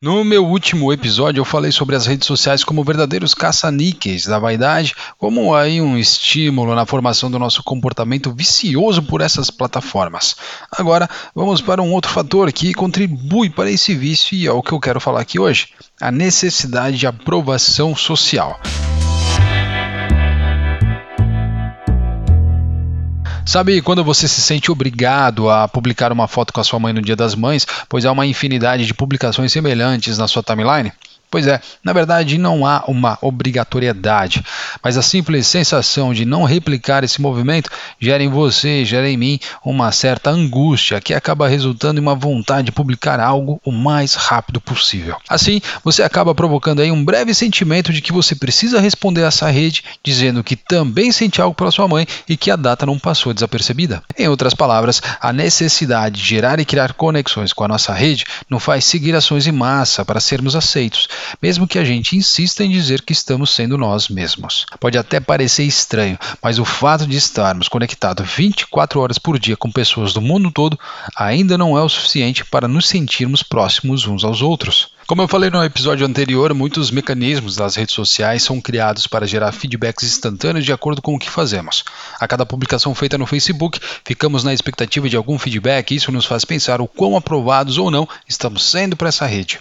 No meu último episódio eu falei sobre as redes sociais como verdadeiros caça-níqueis da vaidade, como aí um estímulo na formação do nosso comportamento vicioso por essas plataformas. Agora vamos para um outro fator que contribui para esse vício e é o que eu quero falar aqui hoje: a necessidade de aprovação social. Sabe quando você se sente obrigado a publicar uma foto com a sua mãe no Dia das Mães, pois há uma infinidade de publicações semelhantes na sua timeline? Pois é, na verdade não há uma obrigatoriedade, mas a simples sensação de não replicar esse movimento gera em você, gera em mim uma certa angústia que acaba resultando em uma vontade de publicar algo o mais rápido possível. Assim, você acaba provocando aí um breve sentimento de que você precisa responder a essa rede dizendo que também sente algo pela sua mãe e que a data não passou desapercebida. Em outras palavras, a necessidade de gerar e criar conexões com a nossa rede nos faz seguir ações em massa para sermos aceitos mesmo que a gente insista em dizer que estamos sendo nós mesmos. Pode até parecer estranho, mas o fato de estarmos conectados 24 horas por dia com pessoas do mundo todo ainda não é o suficiente para nos sentirmos próximos uns aos outros. Como eu falei no episódio anterior, muitos mecanismos das redes sociais são criados para gerar feedbacks instantâneos de acordo com o que fazemos. A cada publicação feita no Facebook, ficamos na expectativa de algum feedback e isso nos faz pensar o quão aprovados ou não estamos sendo para essa rede.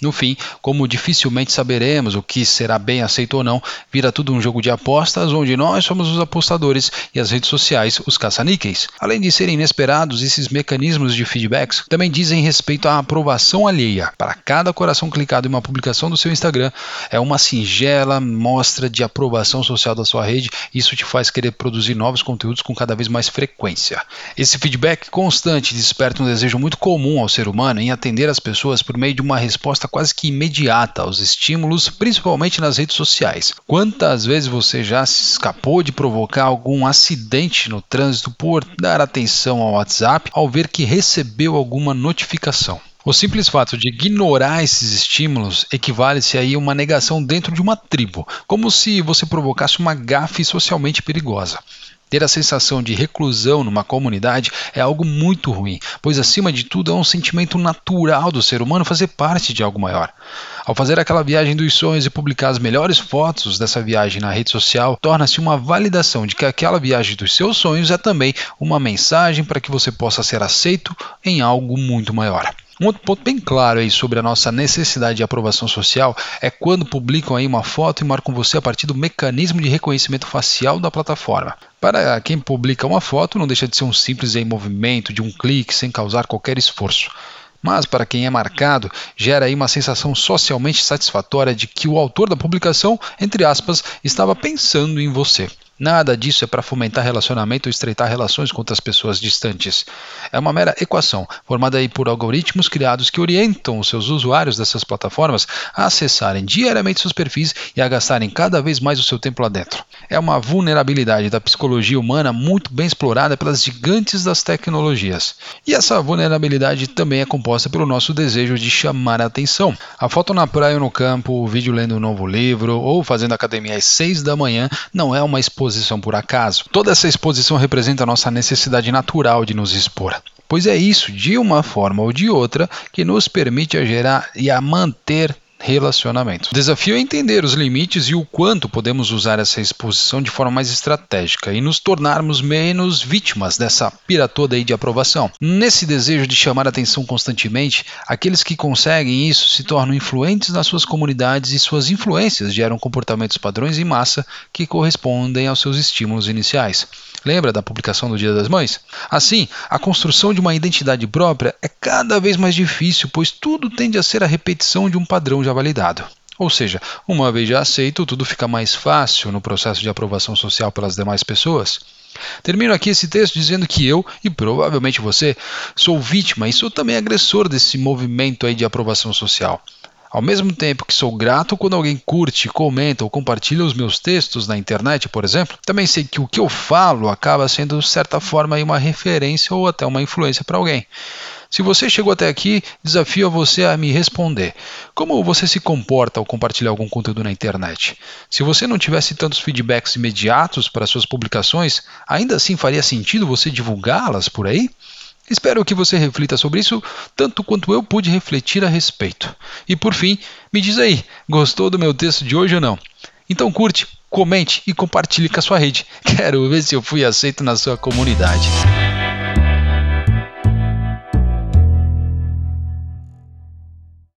No fim, como dificilmente saberemos o que será bem aceito ou não, vira tudo um jogo de apostas onde nós somos os apostadores e as redes sociais os caça-níqueis. Além de serem inesperados, esses mecanismos de feedbacks também dizem respeito à aprovação alheia. Para cada coração clicado em uma publicação do seu Instagram, é uma singela mostra de aprovação social da sua rede. Isso te faz querer produzir novos conteúdos com cada vez mais frequência. Esse feedback constante desperta um desejo muito comum ao ser humano em atender as pessoas por meio de uma resposta quase que imediata aos estímulos, principalmente nas redes sociais. Quantas vezes você já se escapou de provocar algum acidente no trânsito por dar atenção ao WhatsApp ao ver que recebeu alguma notificação? O simples fato de ignorar esses estímulos equivale-se a uma negação dentro de uma tribo, como se você provocasse uma gafe socialmente perigosa. Ter a sensação de reclusão numa comunidade é algo muito ruim, pois acima de tudo é um sentimento natural do ser humano fazer parte de algo maior. Ao fazer aquela viagem dos sonhos e publicar as melhores fotos dessa viagem na rede social, torna-se uma validação de que aquela viagem dos seus sonhos é também uma mensagem para que você possa ser aceito em algo muito maior. Um outro ponto bem claro aí sobre a nossa necessidade de aprovação social é quando publicam aí uma foto e marcam você a partir do mecanismo de reconhecimento facial da plataforma. Para quem publica uma foto, não deixa de ser um simples aí movimento de um clique sem causar qualquer esforço. Mas para quem é marcado, gera aí uma sensação socialmente satisfatória de que o autor da publicação, entre aspas, estava pensando em você. Nada disso é para fomentar relacionamento ou estreitar relações com outras pessoas distantes. É uma mera equação, formada aí por algoritmos criados que orientam os seus usuários dessas plataformas a acessarem diariamente seus perfis e a gastarem cada vez mais o seu tempo lá dentro. É uma vulnerabilidade da psicologia humana muito bem explorada pelas gigantes das tecnologias. E essa vulnerabilidade também é composta pelo nosso desejo de chamar a atenção. A foto na praia ou no campo, o vídeo lendo um novo livro ou fazendo academia às 6 da manhã não é uma exposição exposição por acaso. Toda essa exposição representa nossa necessidade natural de nos expor. Pois é isso, de uma forma ou de outra, que nos permite a gerar e a manter relacionamento. O desafio é entender os limites e o quanto podemos usar essa exposição de forma mais estratégica e nos tornarmos menos vítimas dessa pira toda aí de aprovação. Nesse desejo de chamar atenção constantemente, aqueles que conseguem isso se tornam influentes nas suas comunidades e suas influências geram comportamentos padrões em massa que correspondem aos seus estímulos iniciais. Lembra da publicação do Dia das Mães? Assim, a construção de uma identidade própria é cada vez mais difícil, pois tudo tende a ser a repetição de um padrão já validado. Ou seja, uma vez já aceito, tudo fica mais fácil no processo de aprovação social pelas demais pessoas. Termino aqui esse texto dizendo que eu, e provavelmente você, sou vítima e sou também agressor desse movimento aí de aprovação social. Ao mesmo tempo que sou grato quando alguém curte, comenta ou compartilha os meus textos na internet, por exemplo, também sei que o que eu falo acaba sendo, de certa forma, uma referência ou até uma influência para alguém. Se você chegou até aqui, desafio a você a me responder. Como você se comporta ao compartilhar algum conteúdo na internet? Se você não tivesse tantos feedbacks imediatos para suas publicações, ainda assim faria sentido você divulgá-las por aí? Espero que você reflita sobre isso tanto quanto eu pude refletir a respeito. E por fim, me diz aí, gostou do meu texto de hoje ou não? Então curte, comente e compartilhe com a sua rede. Quero ver se eu fui aceito na sua comunidade.